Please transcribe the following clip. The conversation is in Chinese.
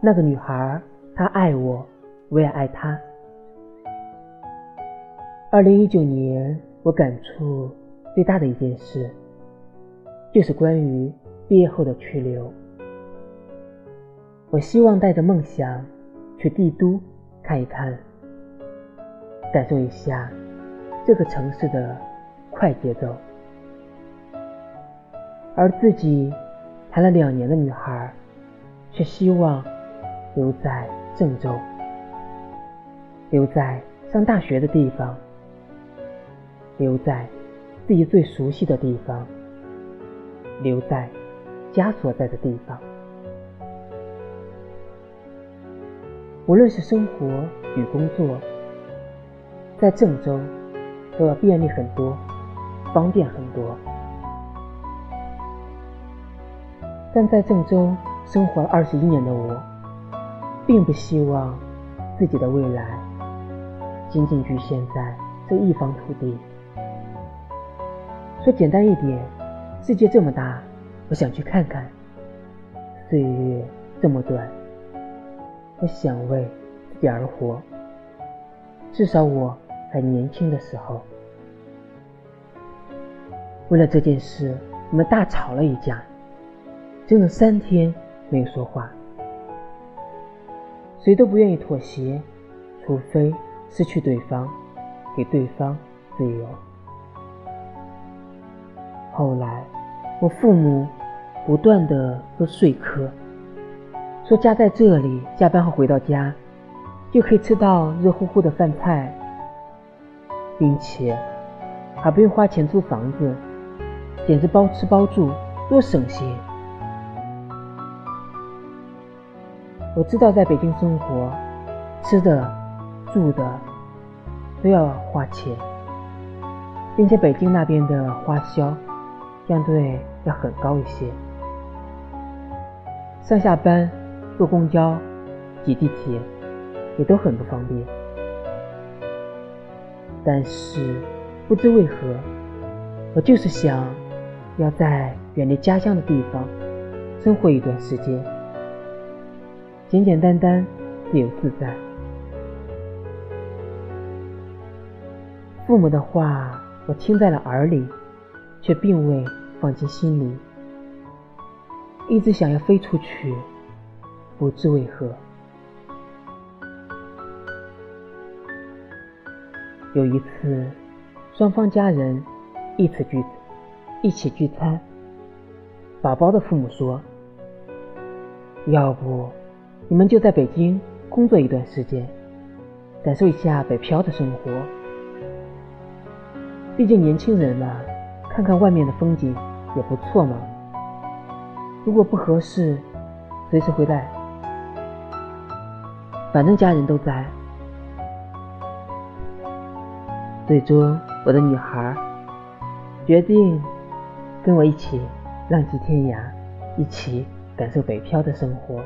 那个女孩，她爱我，我也爱她。二零一九年，我感触最大的一件事，就是关于毕业后的去留。我希望带着梦想去帝都看一看，感受一下这个城市的快节奏。而自己谈了两年的女孩，却希望留在郑州，留在上大学的地方。留在自己最熟悉的地方，留在家所在的地方。无论是生活与工作，在郑州都要便利很多，方便很多。但在郑州生活了二十一年的我，并不希望自己的未来仅仅局限在这一方土地。说简单一点，世界这么大，我想去看看；岁月这么短，我想为自己而活。至少我还年轻的时候。为了这件事，我们大吵了一架，整整三天没有说话，谁都不愿意妥协，除非失去对方，给对方自由。后来，我父母不断的说说客，说家在这里，下班后回到家就可以吃到热乎乎的饭菜，并且还不用花钱租房子，简直包吃包住，多省心。我知道在北京生活，吃的、住的都要花钱，并且北京那边的花销。相对要很高一些，上下班坐公交、挤地铁也都很不方便。但是不知为何，我就是想要在远离家乡的地方生活一段时间，简简单单、自由自在。父母的话，我听在了耳里。却并未放进心里，一直想要飞出去，不知为何。有一次，双方家人一起聚一起聚餐，宝宝的父母说：“要不你们就在北京工作一段时间，感受一下北漂的生活。毕竟年轻人嘛。”看看外面的风景也不错嘛。如果不合适，随时回来，反正家人都在。最终，我的女孩决定跟我一起浪迹天涯，一起感受北漂的生活。